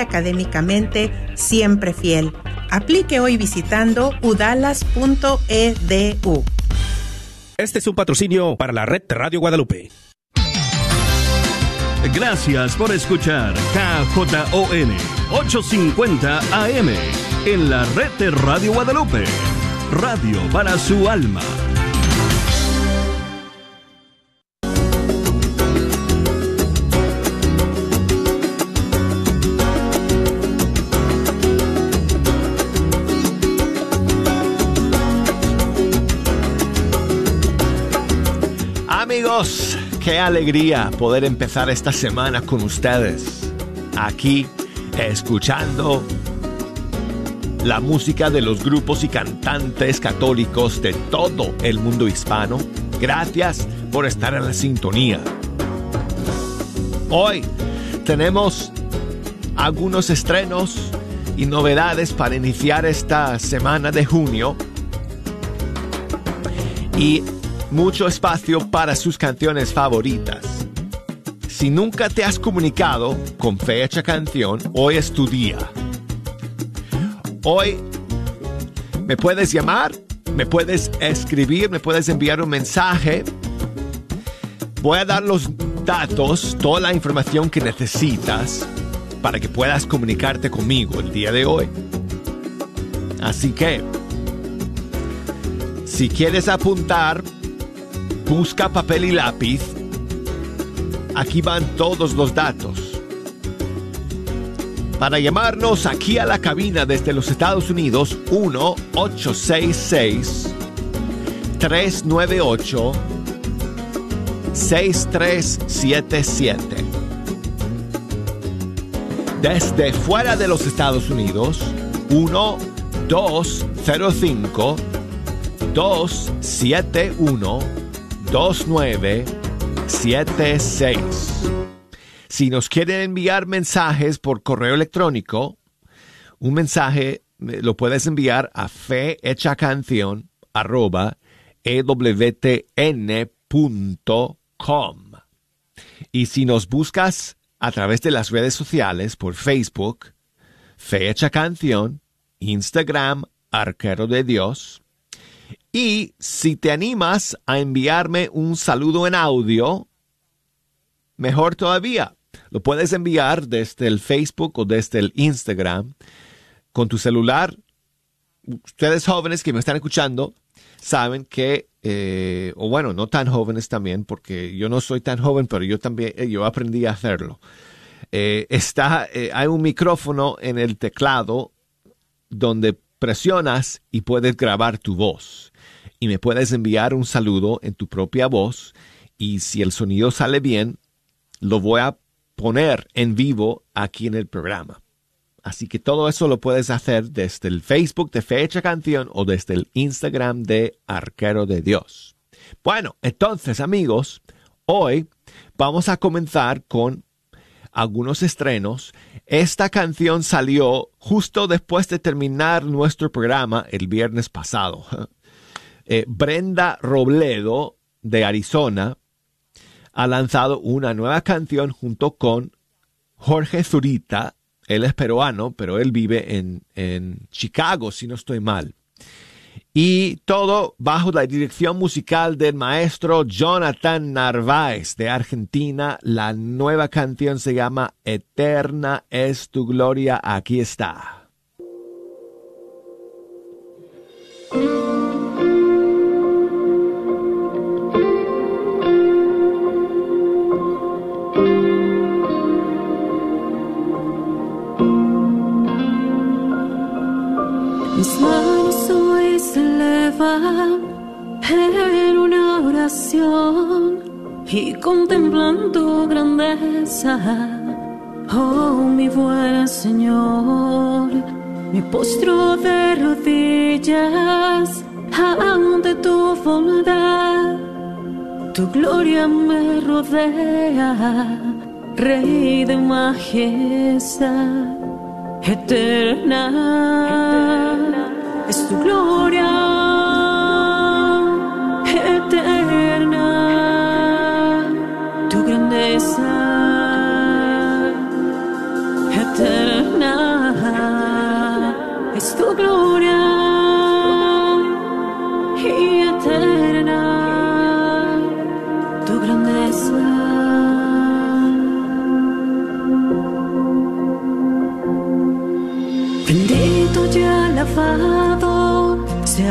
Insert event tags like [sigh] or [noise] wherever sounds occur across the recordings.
académicamente siempre fiel. Aplique hoy visitando udalas.edu. Este es un patrocinio para la red Radio Guadalupe. Gracias por escuchar KJON 850 AM en la red de Radio Guadalupe. Radio para su alma. Qué alegría poder empezar esta semana con ustedes. Aquí, escuchando la música de los grupos y cantantes católicos de todo el mundo hispano. Gracias por estar en la sintonía. Hoy tenemos algunos estrenos y novedades para iniciar esta semana de junio. Y mucho espacio para sus canciones favoritas. Si nunca te has comunicado con Fecha Canción, hoy es tu día. Hoy me puedes llamar, me puedes escribir, me puedes enviar un mensaje. Voy a dar los datos, toda la información que necesitas para que puedas comunicarte conmigo el día de hoy. Así que, si quieres apuntar, busca papel y lápiz. Aquí van todos los datos. Para llamarnos aquí a la cabina desde los Estados Unidos, 1-866-398-6377. Desde fuera de los Estados Unidos, 1-205-271 2976. Si nos quieren enviar mensajes por correo electrónico, un mensaje lo puedes enviar a fehechacanción arroba ewtn.com. Y si nos buscas a través de las redes sociales por Facebook, Fecha Canción, Instagram, Arquero de Dios, y si te animas a enviarme un saludo en audio, mejor todavía. Lo puedes enviar desde el Facebook o desde el Instagram con tu celular. Ustedes jóvenes que me están escuchando saben que, eh, o bueno, no tan jóvenes también, porque yo no soy tan joven, pero yo también, eh, yo aprendí a hacerlo. Eh, está, hay un micrófono en el teclado donde presionas y puedes grabar tu voz y me puedes enviar un saludo en tu propia voz y si el sonido sale bien, lo voy a poner en vivo aquí en el programa. Así que todo eso lo puedes hacer desde el Facebook de Fecha Canción o desde el Instagram de Arquero de Dios. Bueno, entonces amigos, hoy vamos a comenzar con algunos estrenos. Esta canción salió justo después de terminar nuestro programa el viernes pasado. [laughs] Eh, Brenda Robledo de Arizona ha lanzado una nueva canción junto con Jorge Zurita. Él es peruano, pero él vive en, en Chicago, si no estoy mal. Y todo bajo la dirección musical del maestro Jonathan Narváez de Argentina. La nueva canción se llama Eterna es tu gloria. Aquí está. Mis manos hoy se elevan en una oración y contemplan tu grandeza. Oh, mi buen Señor, me postro de rodillas ante tu bondad. Tu gloria me rodea, Rey de majestad Eterna, es tu gloria. Eterna tu grandeza. Eterna es tu gloria.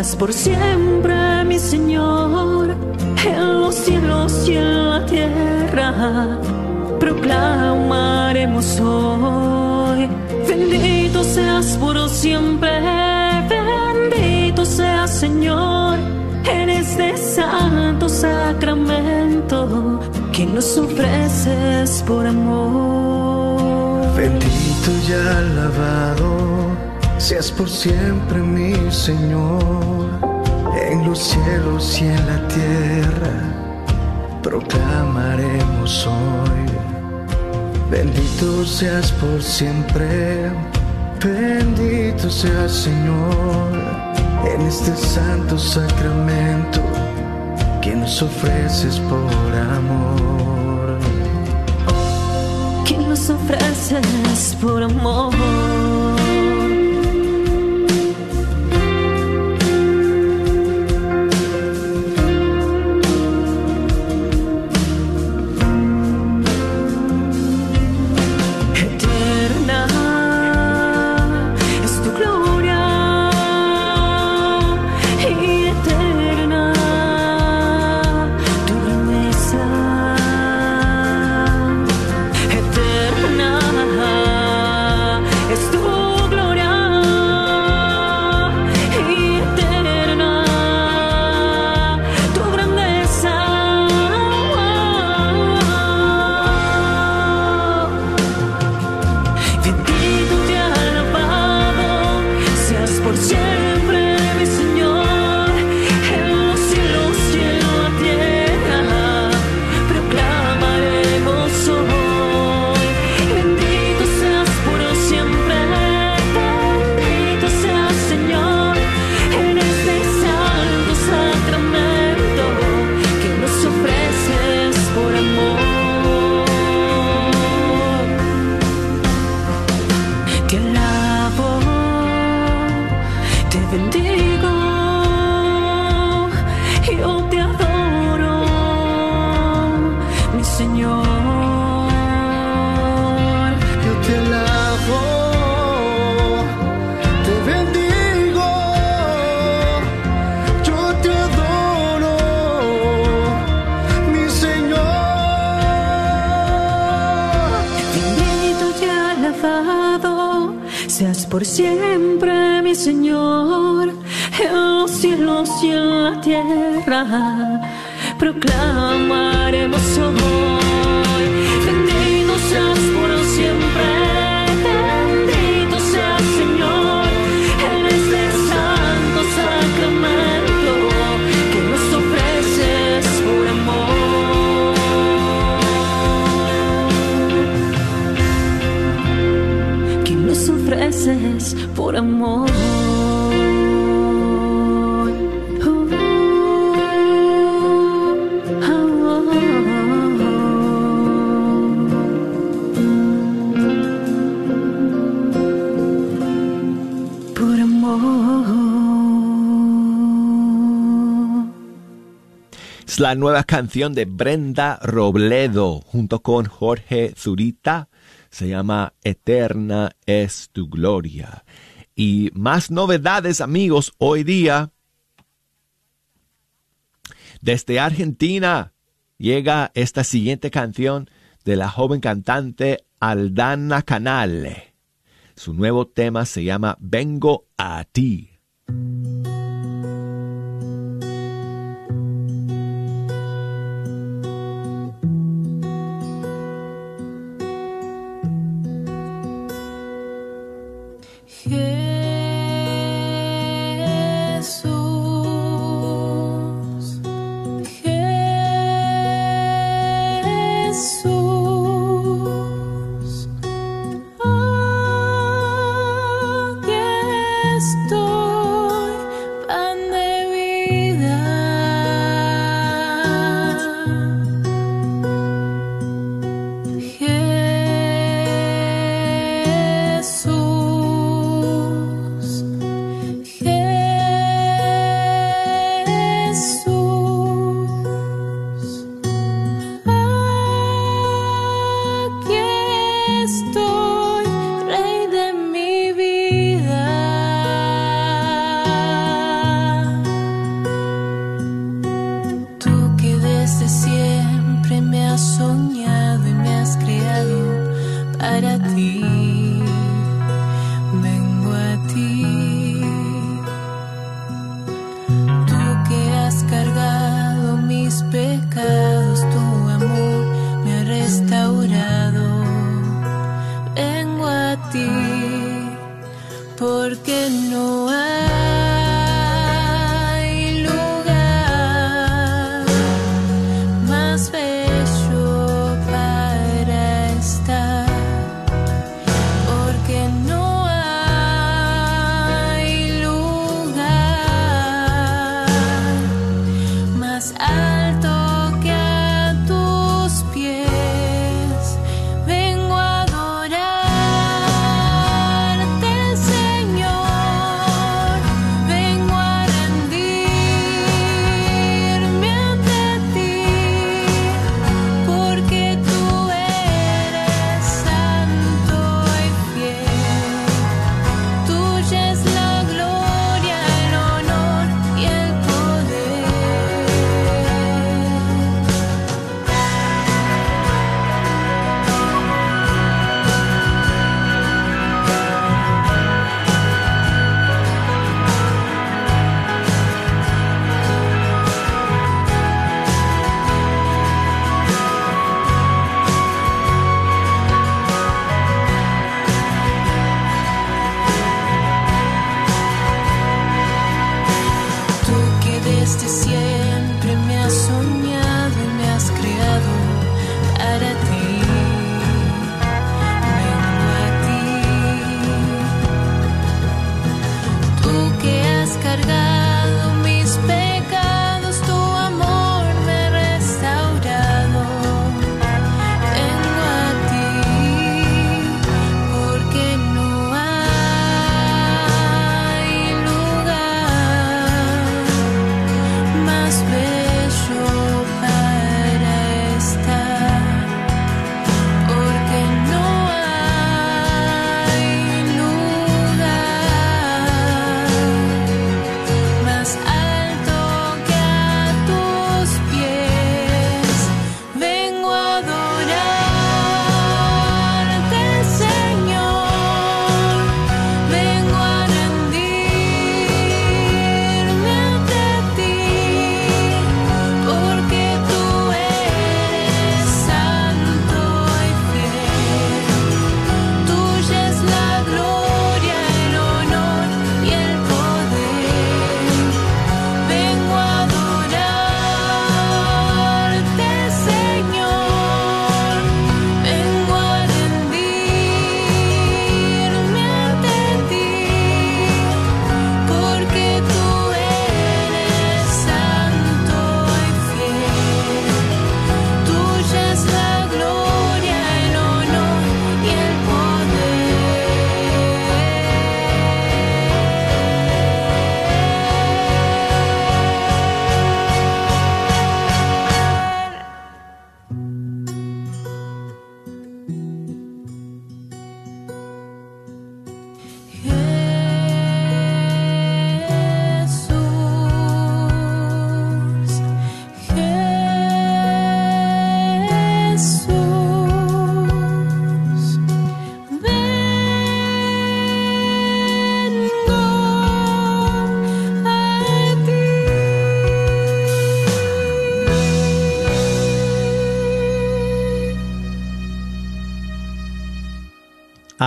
Por siempre, mi Señor, en los cielos y en la tierra. Proclamaremos hoy, bendito seas por siempre, bendito seas Señor, en este santo sacramento que nos ofreces por amor. Bendito y alabado seas por siempre mi Señor, en los cielos y en la tierra proclamaremos hoy. Bendito seas por siempre, bendito seas Señor, en este santo sacramento que nos ofreces por amor. que nos ofreces por amor. Te bendigo, Proclamaremos hoy, bendito seas por siempre, bendito seas Señor, en este santo sacramento que nos ofreces por amor. que nos ofreces por amor. La nueva canción de Brenda Robledo junto con Jorge Zurita. Se llama Eterna es tu gloria. Y más novedades, amigos, hoy día. Desde Argentina llega esta siguiente canción de la joven cantante Aldana Canale. Su nuevo tema se llama Vengo a ti.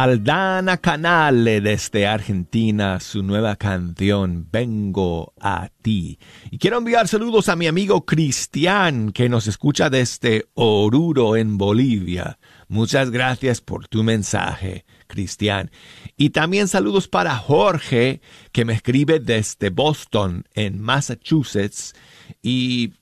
Aldana Canale desde Argentina, su nueva canción Vengo a ti. Y quiero enviar saludos a mi amigo Cristian que nos escucha desde Oruro en Bolivia. Muchas gracias por tu mensaje, Cristian. Y también saludos para Jorge que me escribe desde Boston en Massachusetts. Y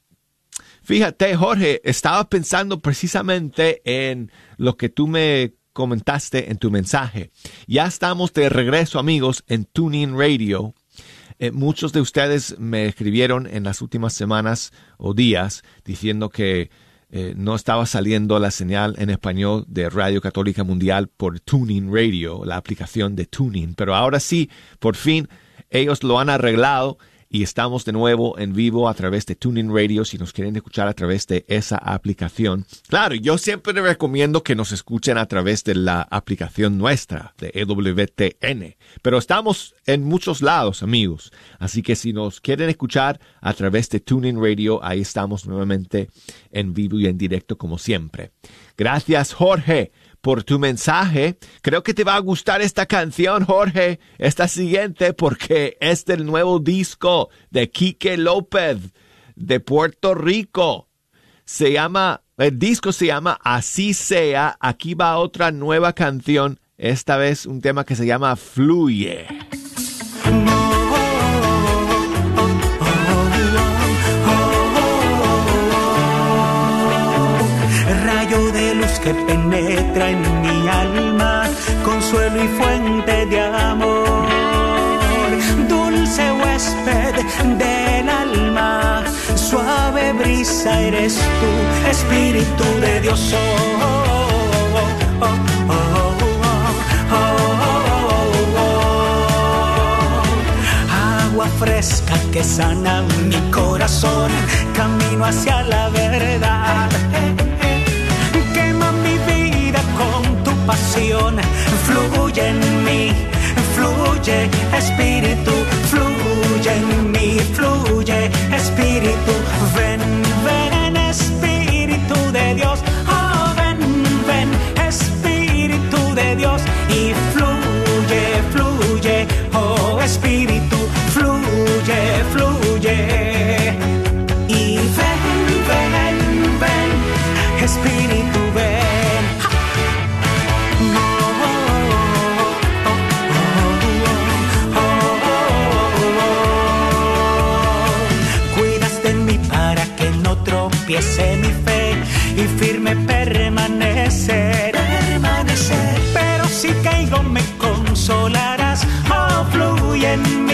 Fíjate, Jorge, estaba pensando precisamente en lo que tú me comentaste en tu mensaje. Ya estamos de regreso, amigos, en Tuning Radio. Eh, muchos de ustedes me escribieron en las últimas semanas o días diciendo que eh, no estaba saliendo la señal en español de Radio Católica Mundial por Tuning Radio, la aplicación de Tuning. Pero ahora sí, por fin, ellos lo han arreglado y estamos de nuevo en vivo a través de Tuning Radio si nos quieren escuchar a través de esa aplicación. Claro, yo siempre recomiendo que nos escuchen a través de la aplicación nuestra de EWTN, pero estamos en muchos lados, amigos. Así que si nos quieren escuchar a través de Tuning Radio, ahí estamos nuevamente en vivo y en directo como siempre. Gracias, Jorge, por tu mensaje. Creo que te va a gustar esta canción, Jorge, esta siguiente, porque es del nuevo disco de Quique López de Puerto Rico. Se llama, el disco se llama Así sea. Aquí va otra nueva canción, esta vez un tema que se llama Fluye. Que penetra en mi alma, consuelo y fuente de amor, dulce huésped del alma, suave brisa eres tú, Espíritu de Dios. Oh, oh, oh, oh, oh, oh, oh, oh. Agua fresca que sana mi corazón, camino hacia la verdad pasión. Fluye en mí, fluye Espíritu, fluye en mí, fluye Espíritu. Ven, en mí,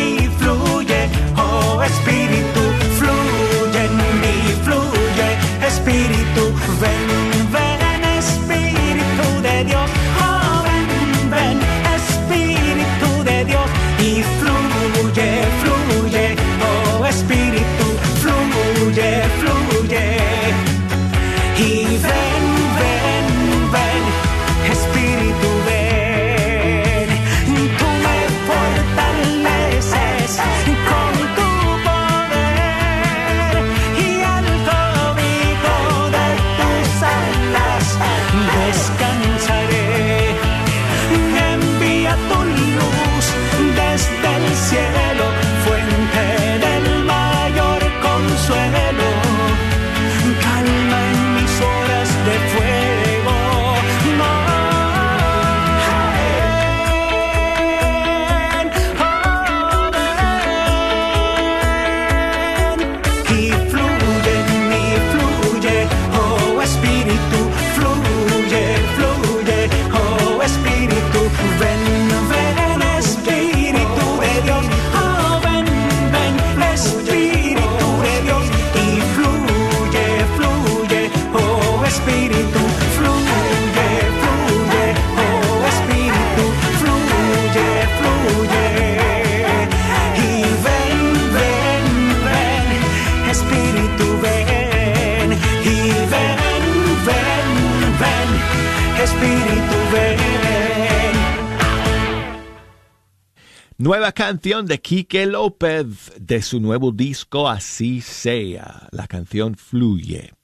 canción de Quique López de su nuevo disco Así sea. La canción Fluye.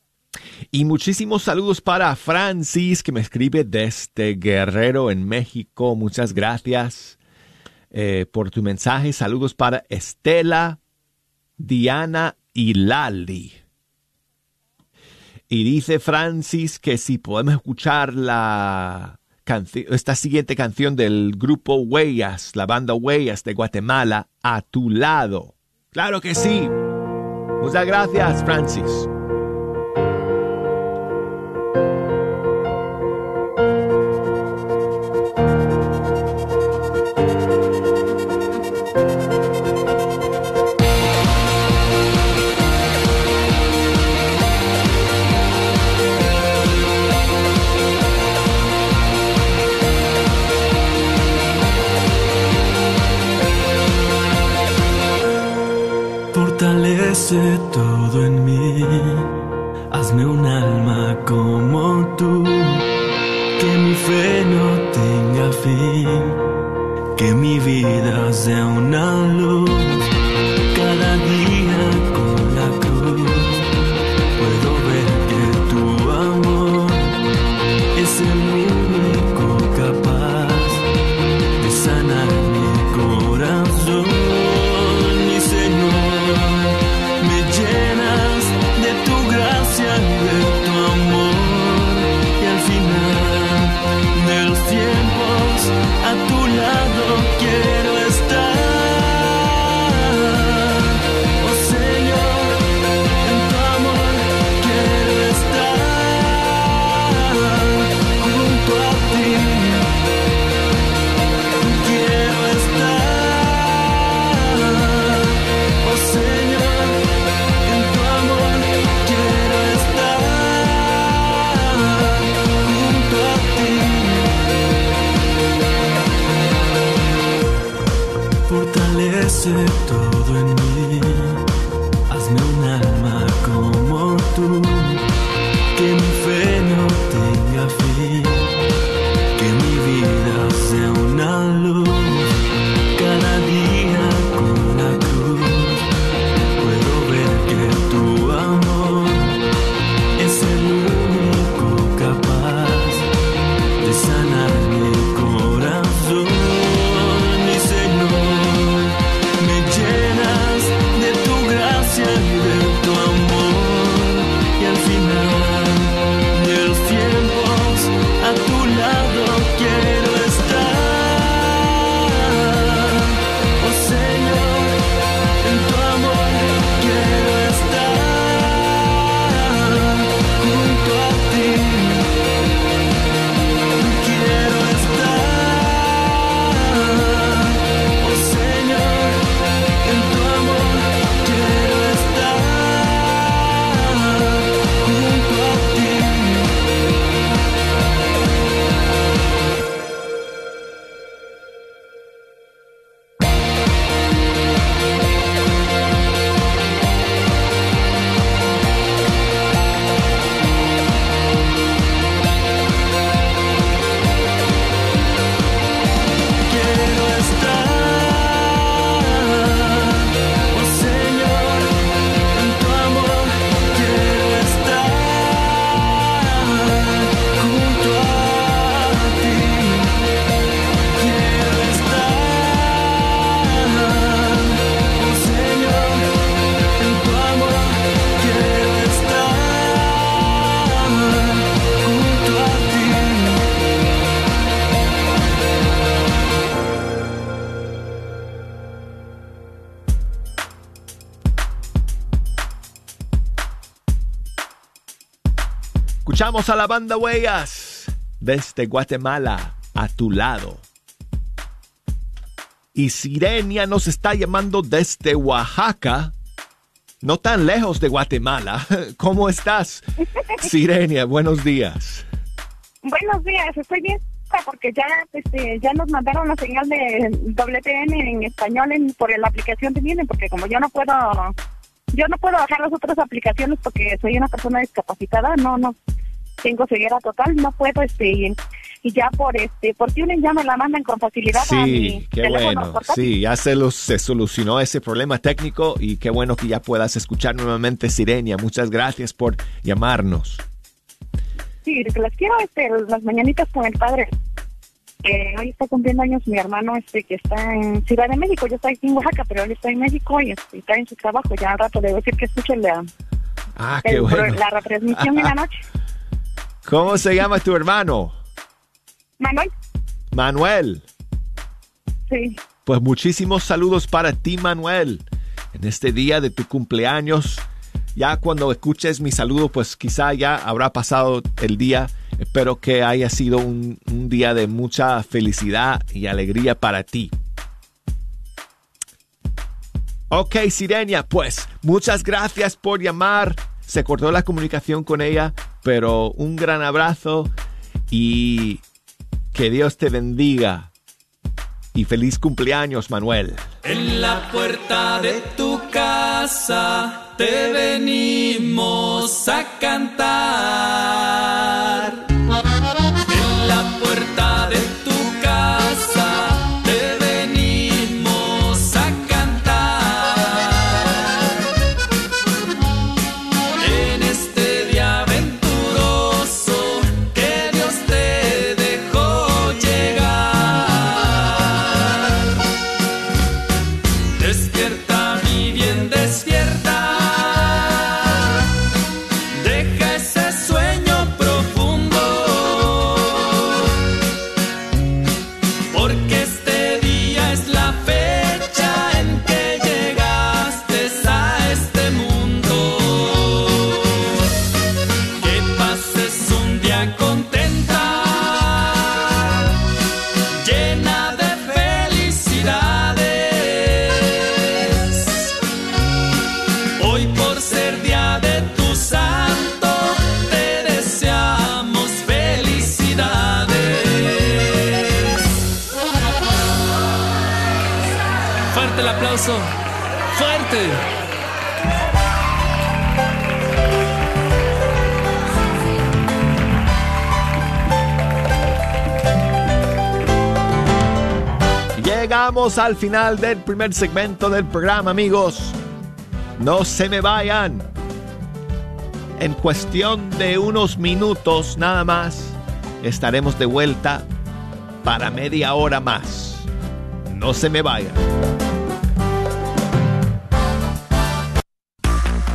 Y muchísimos saludos para Francis que me escribe desde Guerrero en México. Muchas gracias eh, por tu mensaje. Saludos para Estela, Diana y Lali. Y dice Francis que si podemos escuchar la esta siguiente canción del grupo Huellas, la banda Huellas de Guatemala, a tu lado. Claro que sí. Muchas gracias, Francis. Fortalece todo en mí. Hazme un alma como tú. Que mi fe no tenga fin. Que mi vida sea una A la banda Huellas desde Guatemala a tu lado. Y Sirenia nos está llamando desde Oaxaca, no tan lejos de Guatemala. [laughs] ¿Cómo estás, Sirenia? Buenos días. Buenos días, estoy bien porque ya este, ya nos mandaron la señal de WTN en español en, por la aplicación de Vienen, porque como yo no puedo yo no puedo bajar las otras aplicaciones porque soy una persona discapacitada, no no tengo ceguera total, no puedo este y, y ya por este por Tuning ya me la mandan con facilidad a mi Sí, qué teléfono bueno. portátil. Sí, ya se, los- se solucionó ese problema técnico y qué bueno que ya puedas escuchar nuevamente Sirenia. Muchas gracias por llamarnos. Sí, las quiero este, las mañanitas con el padre. Eh, hoy está cumpliendo años mi hermano este que está en Ciudad de México. Yo estoy aquí en Oaxaca, pero él está en México y este, está en su trabajo. Ya al rato le voy a decir que escuche la, Ah, qué el- bueno. la retransmisión en la noche. [laughs] ¿Cómo se llama tu hermano? Manuel, Manuel. sí. Pues muchísimos saludos para ti, Manuel. En este día de tu cumpleaños, ya cuando escuches mi saludo, pues quizá ya habrá pasado el día. Espero que haya sido un, un día de mucha felicidad y alegría para ti. Ok, Sirenia, pues muchas gracias por llamar. Se cortó la comunicación con ella, pero un gran abrazo y que Dios te bendiga. Y feliz cumpleaños, Manuel. En la puerta de tu casa te venimos a cantar. Fuerte. Llegamos al final del primer segmento del programa, amigos. No se me vayan. En cuestión de unos minutos nada más, estaremos de vuelta para media hora más. No se me vayan.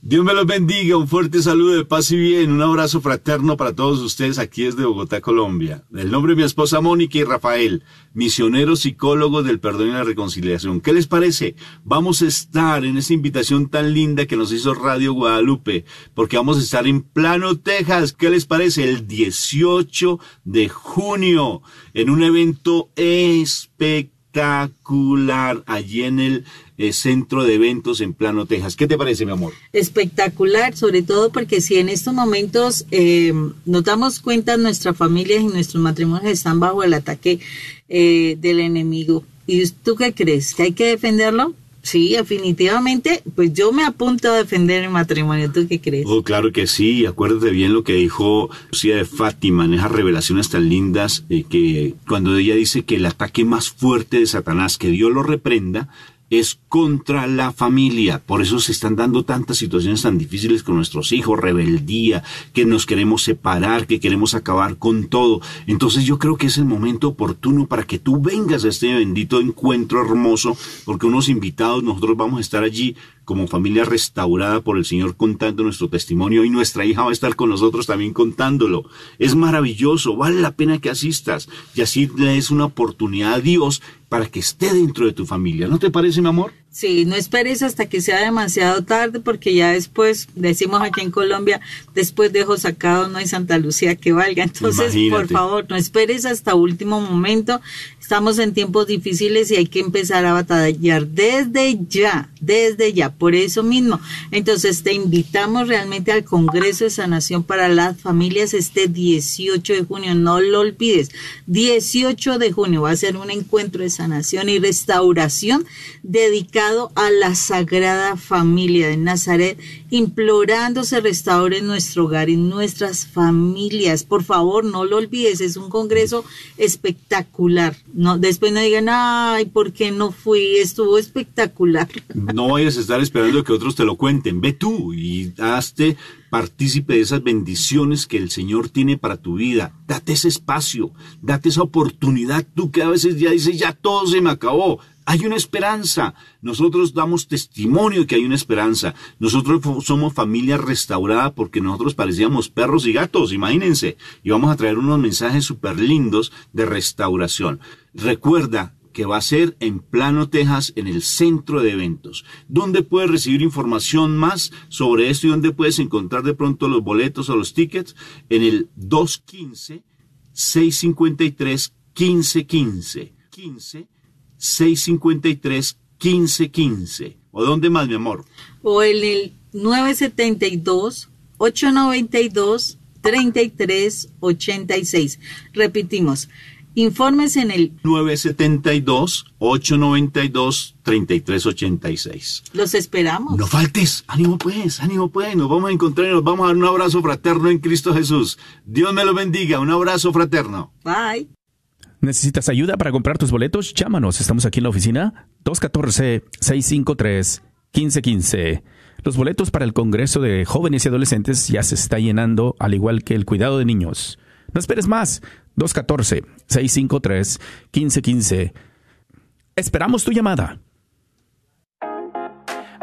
Dios me los bendiga, un fuerte saludo de paz y bien, un abrazo fraterno para todos ustedes aquí desde Bogotá, Colombia. El nombre de mi esposa Mónica y Rafael, misioneros psicólogos del perdón y la reconciliación. ¿Qué les parece? Vamos a estar en esta invitación tan linda que nos hizo Radio Guadalupe, porque vamos a estar en Plano, Texas. ¿Qué les parece? El 18 de junio, en un evento espectacular allí en el eh, centro de eventos en Plano, Texas. ¿Qué te parece, mi amor? espectacular, sobre todo porque si en estos momentos eh, nos damos cuenta, nuestras familias y nuestros matrimonios están bajo el ataque eh, del enemigo. ¿Y tú qué crees? ¿Que hay que defenderlo? Sí, definitivamente. Pues yo me apunto a defender el matrimonio. ¿Tú qué crees? Oh, claro que sí. Acuérdate bien lo que dijo Lucía de Fátima en esas revelaciones tan lindas, eh, que cuando ella dice que el ataque más fuerte de Satanás, que Dios lo reprenda, es contra la familia. Por eso se están dando tantas situaciones tan difíciles con nuestros hijos, rebeldía, que nos queremos separar, que queremos acabar con todo. Entonces yo creo que es el momento oportuno para que tú vengas a este bendito encuentro hermoso, porque unos invitados, nosotros vamos a estar allí como familia restaurada por el Señor contando nuestro testimonio y nuestra hija va a estar con nosotros también contándolo. Es maravilloso, vale la pena que asistas y así le des una oportunidad a Dios para que esté dentro de tu familia. ¿No te parece, mi amor? Sí, no esperes hasta que sea demasiado tarde porque ya después, decimos aquí en Colombia, después dejo sacado no hay Santa Lucía que valga. Entonces, por favor, no esperes hasta último momento. Estamos en tiempos difíciles y hay que empezar a batallar desde ya, desde ya, por eso mismo. Entonces, te invitamos realmente al Congreso de Sanación para las Familias este 18 de junio, no lo olvides. 18 de junio va a ser un encuentro de sanación y restauración dedicado a la Sagrada Familia de Nazaret, implorando se restaure nuestro hogar y nuestras familias. Por favor, no lo olvides, es un congreso espectacular. No, después no digan, ay, ¿por qué no fui? Estuvo espectacular. No vayas a estar esperando que otros te lo cuenten. Ve tú y hazte partícipe de esas bendiciones que el Señor tiene para tu vida. Date ese espacio, date esa oportunidad. Tú que a veces ya dices, ya todo se me acabó. Hay una esperanza. Nosotros damos testimonio que hay una esperanza. Nosotros somos familia restaurada porque nosotros parecíamos perros y gatos, imagínense. Y vamos a traer unos mensajes súper lindos de restauración. Recuerda que va a ser en Plano, Texas, en el centro de eventos. ¿Dónde puedes recibir información más sobre esto y dónde puedes encontrar de pronto los boletos o los tickets? En el 215 653 1515. 15 653 1515. ¿O dónde más, mi amor? O en el 972 892 3386. Repetimos, informes en el 972-892-3386. Los esperamos. No faltes, ánimo pues, ánimo pues, nos vamos a encontrar y nos vamos a dar un abrazo fraterno en Cristo Jesús. Dios me lo bendiga, un abrazo fraterno. Bye. ¿Necesitas ayuda para comprar tus boletos? Llámanos, estamos aquí en la oficina 214-653-1515. Los boletos para el Congreso de Jóvenes y Adolescentes ya se está llenando, al igual que el cuidado de niños. No esperes más, 214-653-1515. Esperamos tu llamada.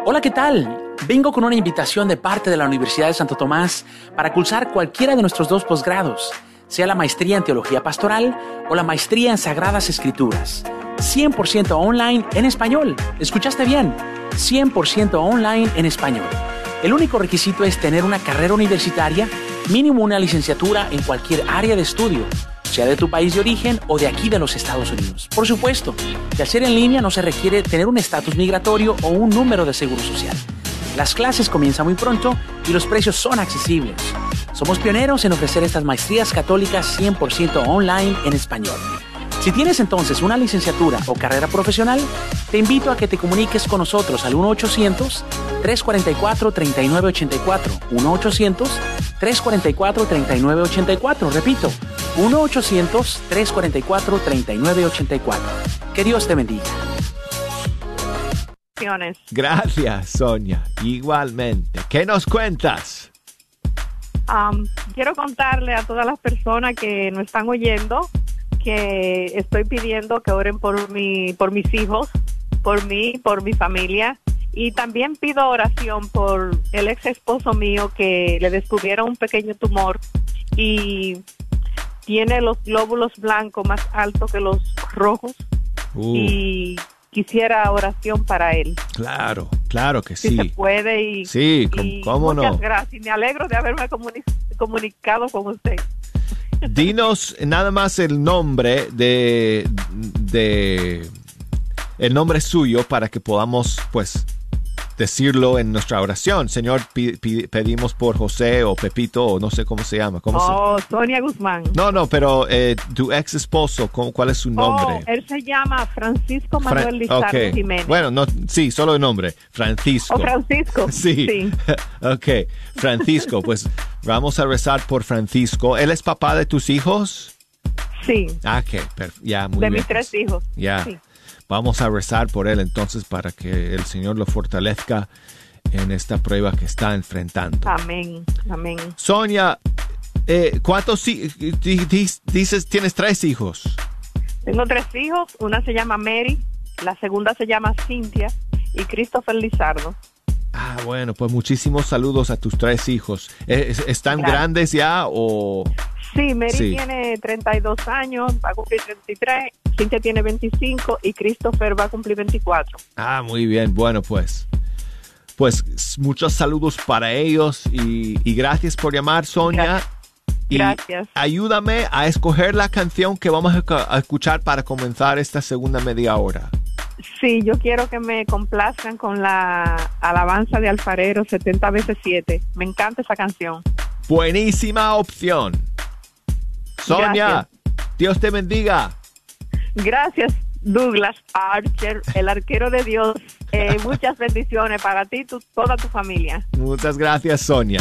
Hola, ¿qué tal? Vengo con una invitación de parte de la Universidad de Santo Tomás para cursar cualquiera de nuestros dos posgrados, sea la maestría en Teología Pastoral o la maestría en Sagradas Escrituras. 100% online en español. ¿Escuchaste bien? 100% online en español. El único requisito es tener una carrera universitaria, mínimo una licenciatura en cualquier área de estudio, sea de tu país de origen o de aquí de los Estados Unidos. Por supuesto, al ser en línea no se requiere tener un estatus migratorio o un número de seguro social. Las clases comienzan muy pronto y los precios son accesibles. Somos pioneros en ofrecer estas maestrías católicas 100% online en español. Si tienes entonces una licenciatura o carrera profesional, te invito a que te comuniques con nosotros al 1-800-344-3984. 1-800-344-3984. Repito, 1-800-344-3984. Que Dios te bendiga. Gracias, Sonia. Igualmente. ¿Qué nos cuentas? Am, quiero contarle a todas las personas que nos están oyendo que estoy pidiendo que oren por mi, por mis hijos, por mí, por mi familia. Y también pido oración por el ex esposo mío que le descubrieron un pequeño tumor y tiene los glóbulos blancos más altos que los rojos. Uh, Y quisiera oración para él. Claro, claro que Si sí. se puede y, Sí, y cómo muchas no. gracias. Me alegro de haberme comuni- comunicado con usted. Dinos nada más el nombre de, de el nombre suyo para que podamos pues decirlo en nuestra oración. Señor, pedimos por José o Pepito o no sé cómo se llama. ¿Cómo se- Oh, Sonia Guzmán. No, no, pero eh, tu ex esposo, ¿cómo- ¿cuál es su nombre? Oh, él se llama Francisco Fran- Manuel Lizardo ok. Jiménez. Bueno, no, sí, solo el nombre. Francisco. O Francisco. [laughs] Sí. Sí. [laughs] ok. Francisco, pues vamos a rezar por Francisco. ¿Él es papá de tus hijos? Sí. Ah, ok. per- ya, muy de bien. mis tres hijos. Ya. Sí. Vamos a rezar por él entonces para que el Señor lo fortalezca en esta prueba que está enfrentando. Amén. Amén. Sonia, eh, ¿cuántos dices tienes tres hijos? Tengo tres hijos. Una se llama Mary, la segunda se llama Cintia y Christopher Lizardo. Ah, bueno, pues muchísimos saludos a tus tres hijos. Eh, es- ¿Están Gracias. grandes ya o...? Sí, Mary Sí. tiene 32 años, va a cumplir 33. Cintia tiene 25 y Christopher va a cumplir 24. Ah, muy bien. Bueno, pues. Pues muchos saludos para ellos y, y gracias por llamar, Sonia. Y Gracias. ayúdame a escoger la canción que vamos a escuchar para comenzar esta segunda media hora. Sí, yo quiero que me complazcan con la alabanza de Alfarero 70 veces 7. Me encanta esa canción. Buenísima opción. Sonia, Dios te bendiga. Gracias, Douglas Archer, el arquero de Dios. Eh, muchas bendiciones para ti y toda tu familia. Muchas gracias, Sonia.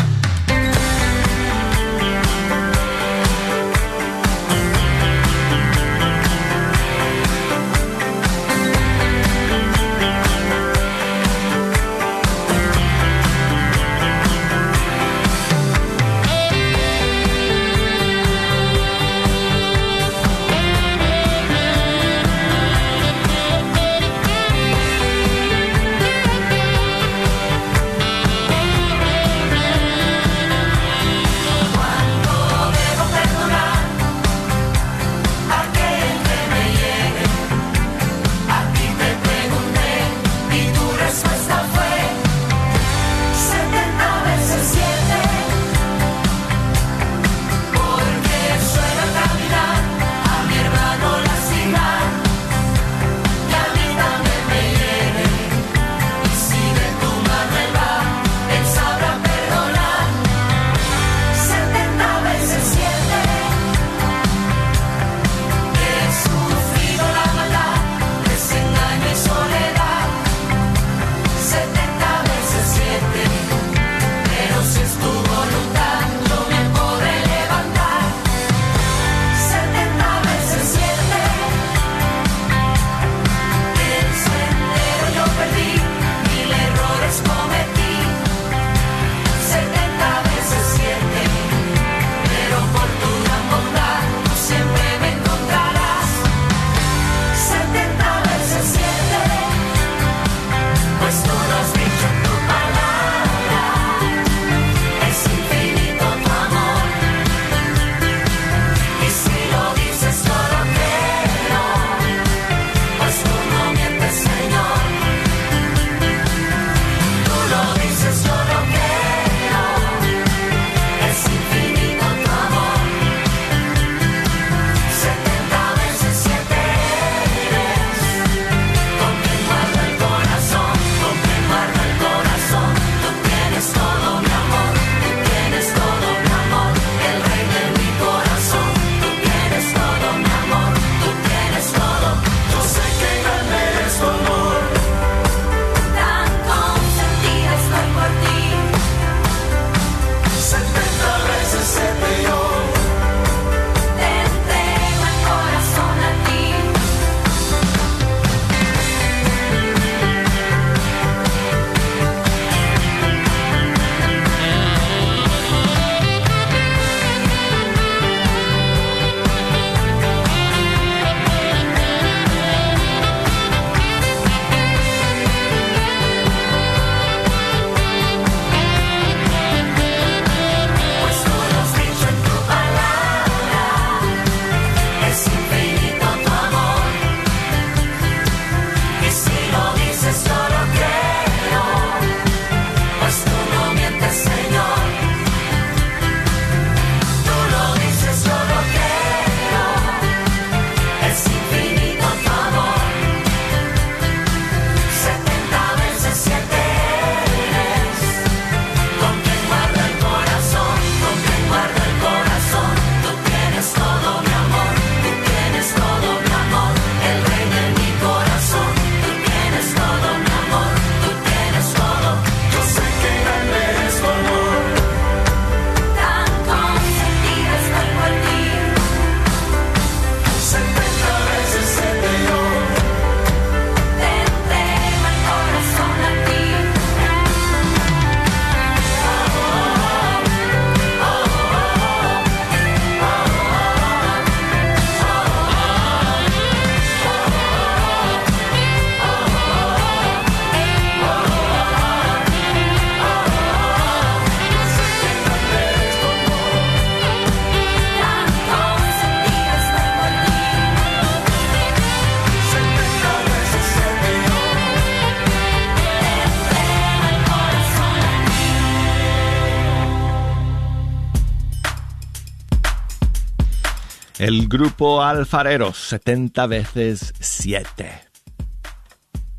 El grupo Alfareros, 70 veces 7.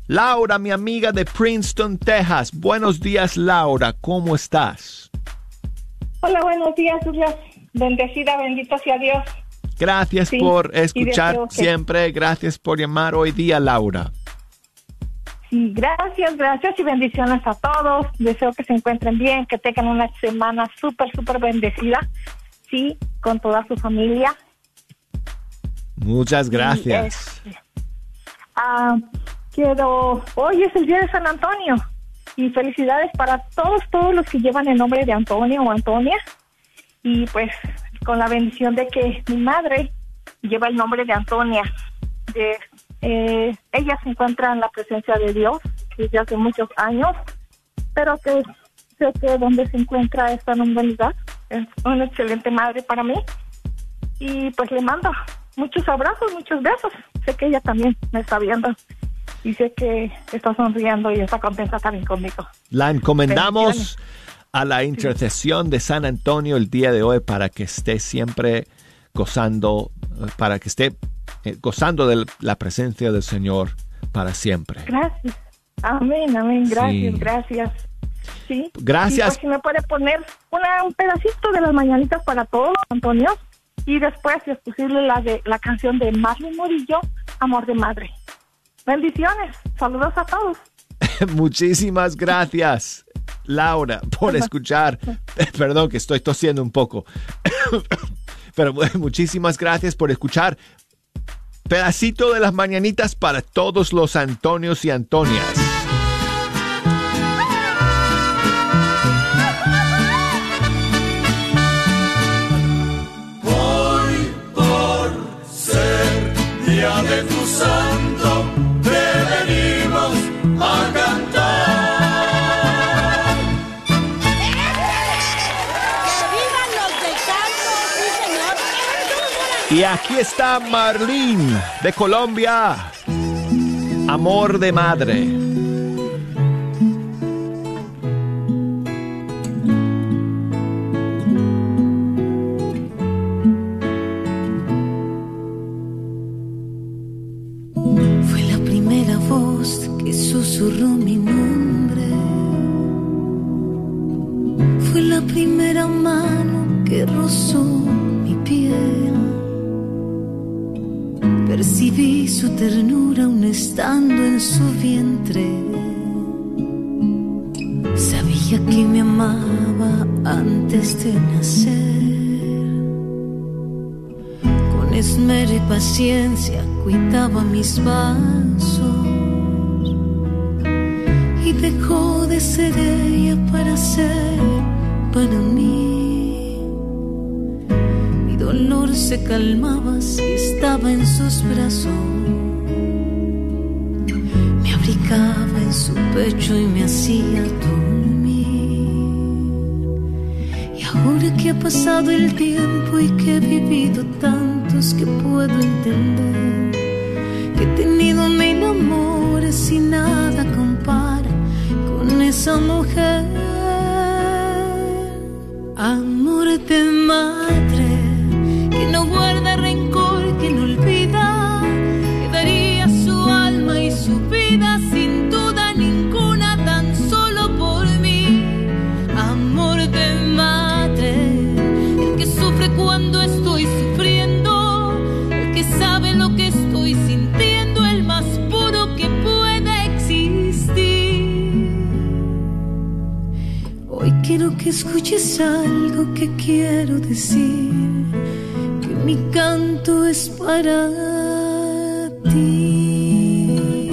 Laura, mi amiga de Princeton, Texas. Buenos días, Laura. ¿Cómo estás? Hola, buenos días, Douglas. Bendecida, bendito sea Dios. Gracias Sí, por escuchar que- siempre. Gracias por llamar hoy día, Laura. Sí, gracias, gracias y bendiciones a todos. Deseo que se encuentren bien, que tengan una semana súper, súper bendecida. Sí, con toda su familia. Muchas Y, gracias. este, ah, quiero, hoy es el día de San Antonio y felicidades para todos, todos los que llevan el nombre de Antonio o Antonia. Y pues con la bendición de que mi madre lleva el nombre de Antonia. De, eh, ella se encuentra en la presencia de Dios desde hace muchos años, pero que sé que donde se encuentra esta humanidad es una excelente madre para mí. Y pues le mando muchos abrazos, muchos besos. Sé que ella también me está viendo y sé que está sonriendo y está contenta también conmigo. La encomendamos a la intercesión de San Antonio el día de hoy para que esté siempre gozando, eh, para que esté eh, gozando de la presencia del Señor para siempre. Gracias. Amén, amén. Gracias, Sí. gracias. Sí. Gracias. Y pues si me puede poner una, un pedacito de las mañanitas para todos, Antonio. Y después, si es posible, la de la canción de Marlon Morillo, Amor de Madre. Bendiciones. Saludos a todos. [laughs] Muchísimas gracias, Laura, por escuchar. [laughs] Perdón que estoy tosiendo un poco. [coughs] Pero muchísimas gracias por escuchar. Pedacito de las mañanitas para todos los Antonios y Antonias. Y aquí está Marlene de Colombia. Amor de madre. Mis vasos y dejó de ser ella para ser para mí. Mi dolor se calmaba si estaba en sus brazos. Me abrigaba en su pecho y me hacía dormir. Y ahora que ha pasado el tiempo y que he vivido tantos que puedo entender esa mujer. Amor de madre que no guarda rencor, que no olvida, que daría su alma y su vida sin duda ninguna tan solo por mí. Amor de madre, el que sufre cuando estoy sufriendo, escuches algo que quiero decir, que mi canto es para ti.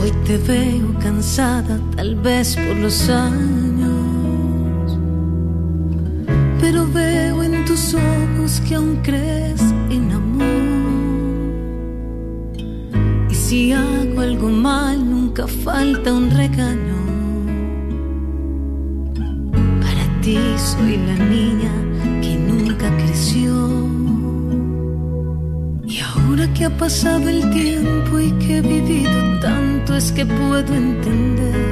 Hoy te veo cansada, tal vez por los años, nunca falta un regaño. Para ti soy la niña que nunca creció. Y ahora que ha pasado el tiempo y que he vivido tanto es que puedo entender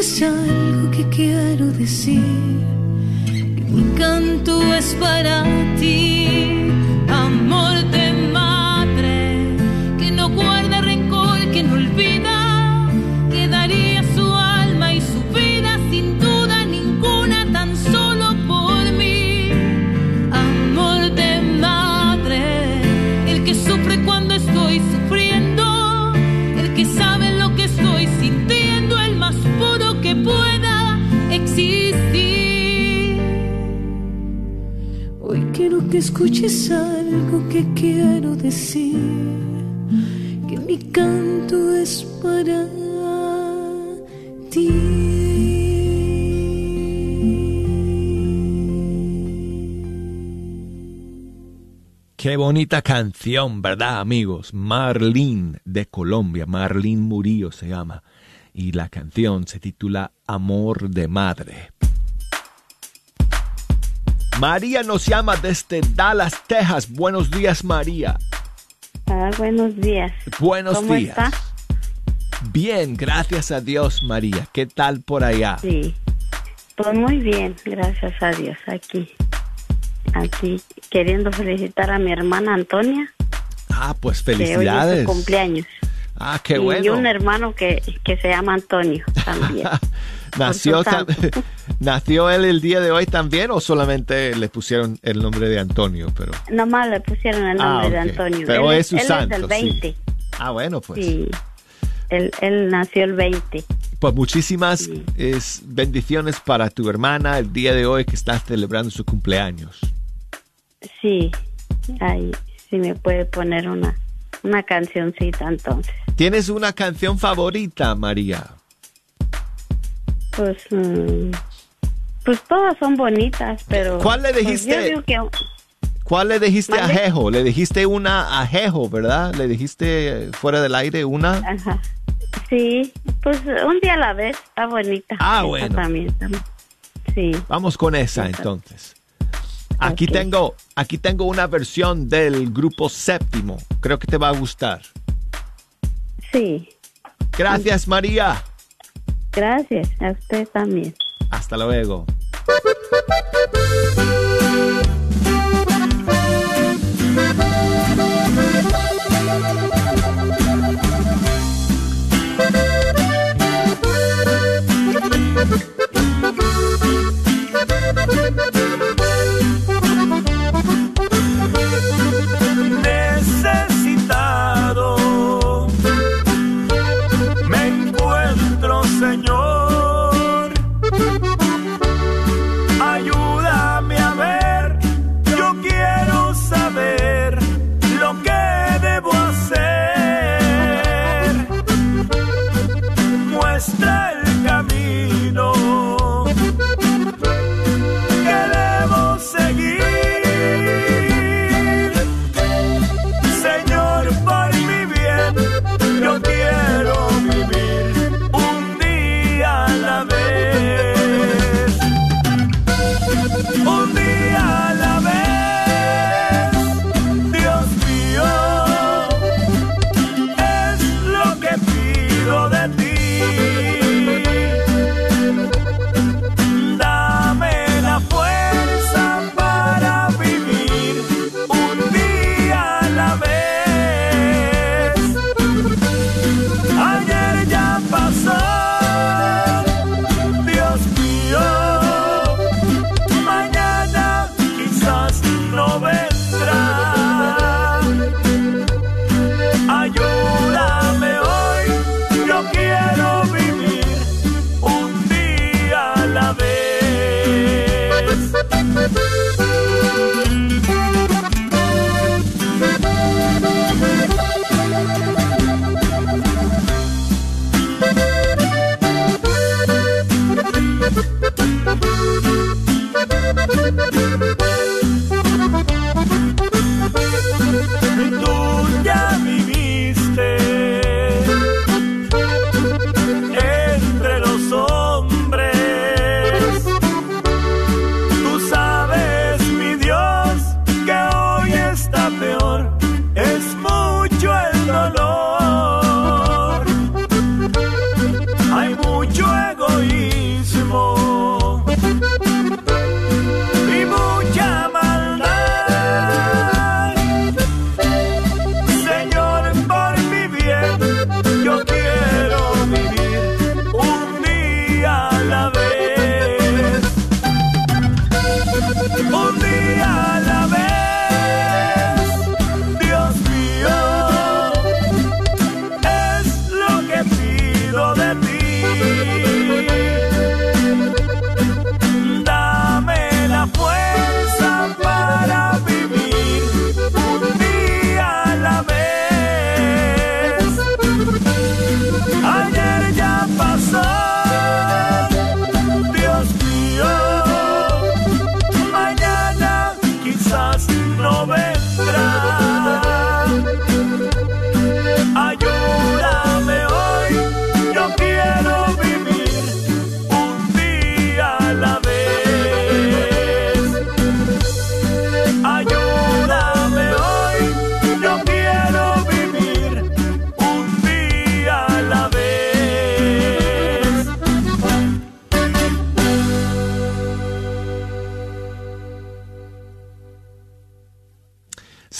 escuches algo que quiero decir. Que mi canto es para ti, mi canto es para Qué bonita canción, ¿verdad, amigos? Marlene de Colombia, Marlene Murillo se llama. Y la canción se titula Amor de Madre. María nos llama desde Dallas, Texas. Buenos días, María. Ah, buenos días. Buenos ¿Cómo días. está? Bien, gracias a Dios, María. ¿Qué tal por allá? Sí. Pues muy bien, gracias a Dios. Aquí, aquí, queriendo felicitar a mi hermana Antonia, Ah, pues que hoy es felicidades. su cumpleaños. Ah, qué y bueno. un hermano que, que se llama Antonio también. [laughs] ¿Nació, tam- [laughs] ¿Nació él el día de hoy también o solamente le pusieron el nombre de Antonio? Pero, Nomás le pusieron el nombre Ah, de. Antonio. Pero él, es su él santo, es sí. el 20. ah, bueno, pues. Sí. Él, él nació el 20. Pues muchísimas es, bendiciones para tu hermana el día de hoy que está celebrando su cumpleaños. Sí. Ay, sí me puede poner una, una cancioncita entonces. ¿Tienes una canción favorita, María? Pues, mm, pues todas son bonitas, pero... ¿Cuál le pues, dijiste? que ¿Cuál le dijiste a ¿Mande? Jejo? Le dijiste una a Jejo, ¿verdad? Le dijiste fuera del aire una. Ajá. Sí, pues un día a la vez, está bonita. Ah, bueno. También, también. Sí. Vamos con esa entonces. Aquí tengo, aquí tengo una versión del grupo séptimo. Creo que te va a gustar. Sí. Gracias, María. Gracias, a usted también. Hasta luego. [laughs]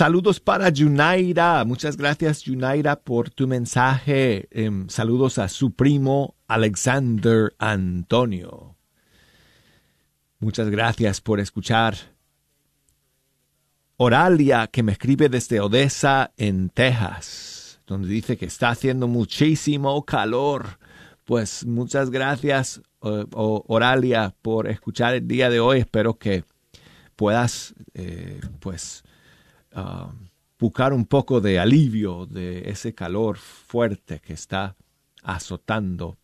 Saludos para Yunaira. Muchas gracias, Yunaira, por tu mensaje. Em, saludos a su primo Alexander Antonio. Muchas gracias por escuchar. Oralia, que me escribe desde Odessa, en Texas, donde dice que está haciendo muchísimo calor. Pues muchas gracias, eh, Oralia, por escuchar el día de hoy. Espero que puedas, eh, pues, ah, buscar un poco de alivio de ese calor fuerte que está azotando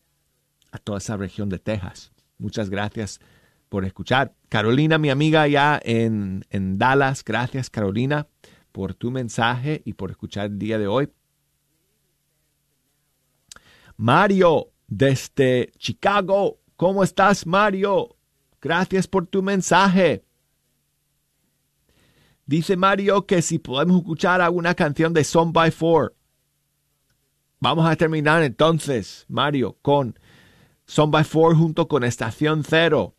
a toda esa región de Texas. Muchas gracias por escuchar. Carolina, mi amiga ya en, en Dallas, gracias Carolina por tu mensaje y por escuchar el día de hoy. Mario, desde Chicago, ¿cómo estás Mario? Gracias por tu mensaje. Dice Mario que si podemos escuchar alguna canción de Son by Four. Vamos a terminar entonces, Mario, con Son by Four junto con Estación Cero.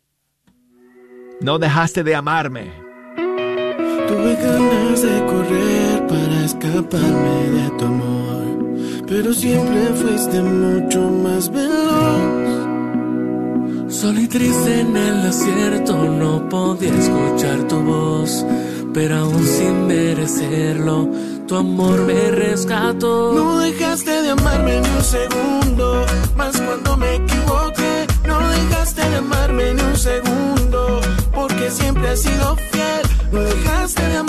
No dejaste de amarme. Tuve ganas de correr para escaparme de tu amor, pero siempre fuiste mucho más veloz. Solo y triste en el desierto no podía escuchar tu voz, pero aún sin merecerlo, tu amor me rescató. No dejaste de amarme ni un segundo, más cuando me equivoqué. No dejaste de amarme ni un segundo, porque siempre has sido fiel. No dejaste de amarme,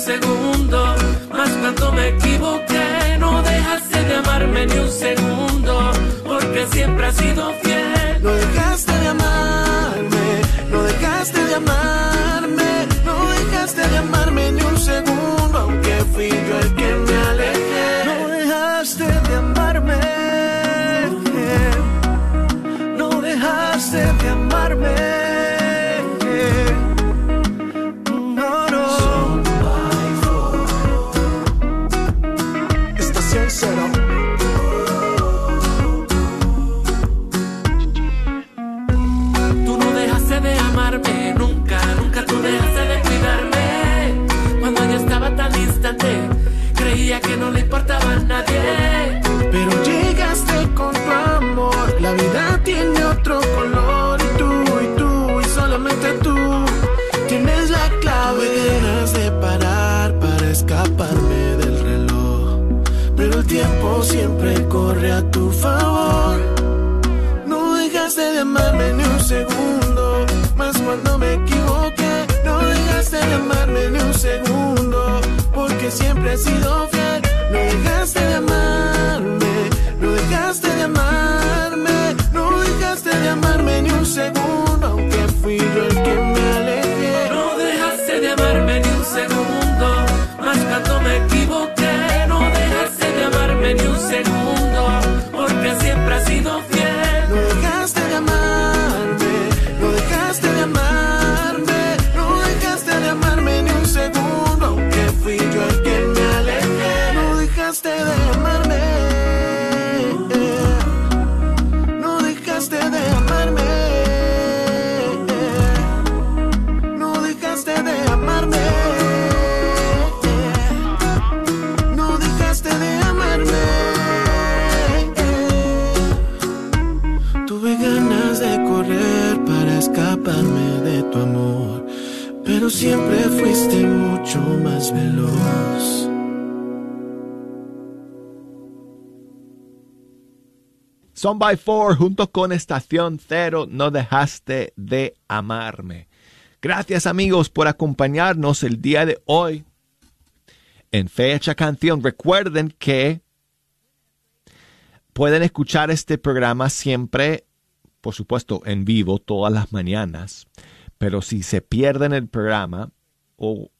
segundo, más cuando me equivoqué. No dejaste de amarme ni un segundo, porque siempre has sido fiel. No dejaste de amarme, no dejaste de amarme, no dejaste de amarme ni un segundo, aunque fui yo el que me siempre he sido fiel. Fuiste mucho más veloz. Son by Four junto con Estación Cero, no dejaste de amarme. Gracias amigos por acompañarnos el día de hoy en Fecha Canción. Recuerden que pueden escuchar este programa siempre, por supuesto, en vivo todas las mañanas, pero si se pierden el programa o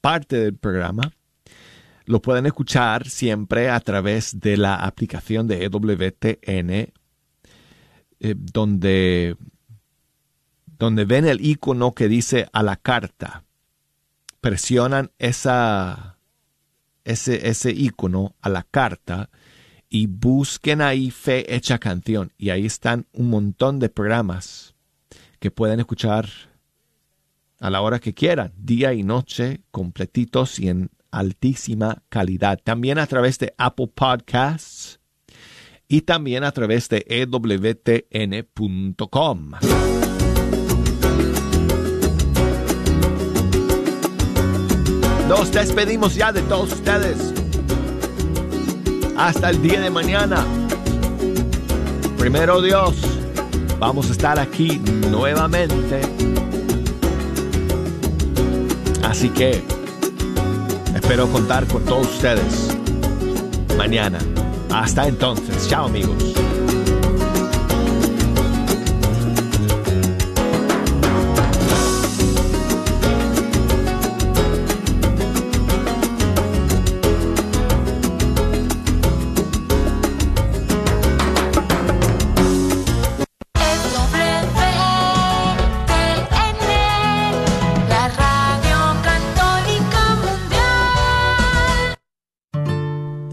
parte del programa, lo pueden escuchar siempre a través de la aplicación de EWTN, eh, donde, donde ven el icono que dice a la carta. Presionan esa, ese, ese icono a la carta y busquen ahí Fe Hecha Canción. Y ahí están un montón de programas que pueden escuchar a la hora que quieran, día y noche, completitos y en altísima calidad. También a través de Apple Podcasts y también a través de ewtn.com. Nos despedimos ya de todos ustedes. Hasta el día de mañana. Primero Dios, vamos a estar aquí nuevamente. Así que espero contar con todos ustedes mañana. Hasta entonces. Chao amigos.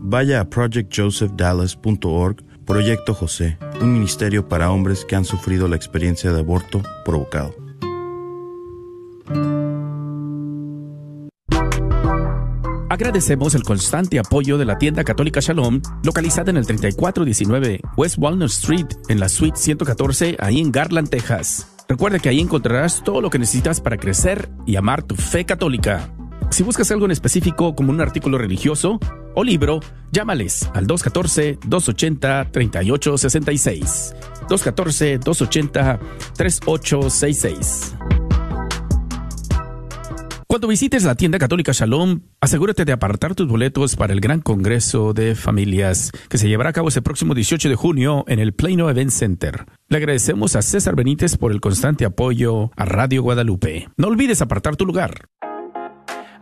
Vaya a projectjosephdallas.org, Proyecto José, un ministerio para hombres que han sufrido la experiencia de aborto provocado. Agradecemos el constante apoyo de la tienda católica Shalom, localizada en el 3419 West Walnut Street, en la suite 114, ahí en Garland, Texas. Recuerda que ahí encontrarás todo lo que necesitas para crecer y amar tu fe católica. Si buscas algo en específico como un artículo religioso o libro, llámales al 214-280-3866. 214-280-3866. Cuando visites la tienda católica Shalom, asegúrate de apartar tus boletos para el gran congreso de familias que se llevará a cabo ese próximo 18 de junio en el Plano Event Center. Le agradecemos a César Benítez por el constante apoyo a Radio Guadalupe. No olvides apartar tu lugar.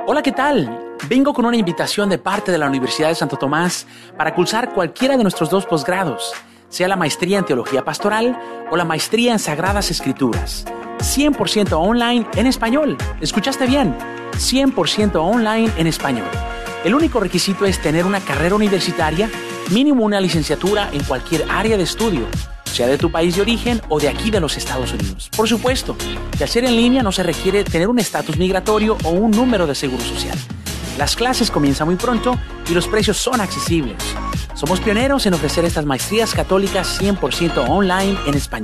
Hola, ¿qué tal? Vengo con una invitación de parte de la Universidad de Santo Tomás para cursar cualquiera de nuestros dos posgrados, sea la maestría en Teología Pastoral o la maestría en Sagradas Escrituras. 100% online en español. ¿Escuchaste bien? 100% online en español. El único requisito es tener una carrera universitaria, mínimo una licenciatura en cualquier área de estudio, sea de tu país de origen o de aquí de los Estados Unidos. Por supuesto, de hacer en línea no se requiere tener un estatus migratorio o un número de seguro social. Las clases comienzan muy pronto y los precios son accesibles. Somos pioneros en ofrecer estas maestrías católicas 100% online en español.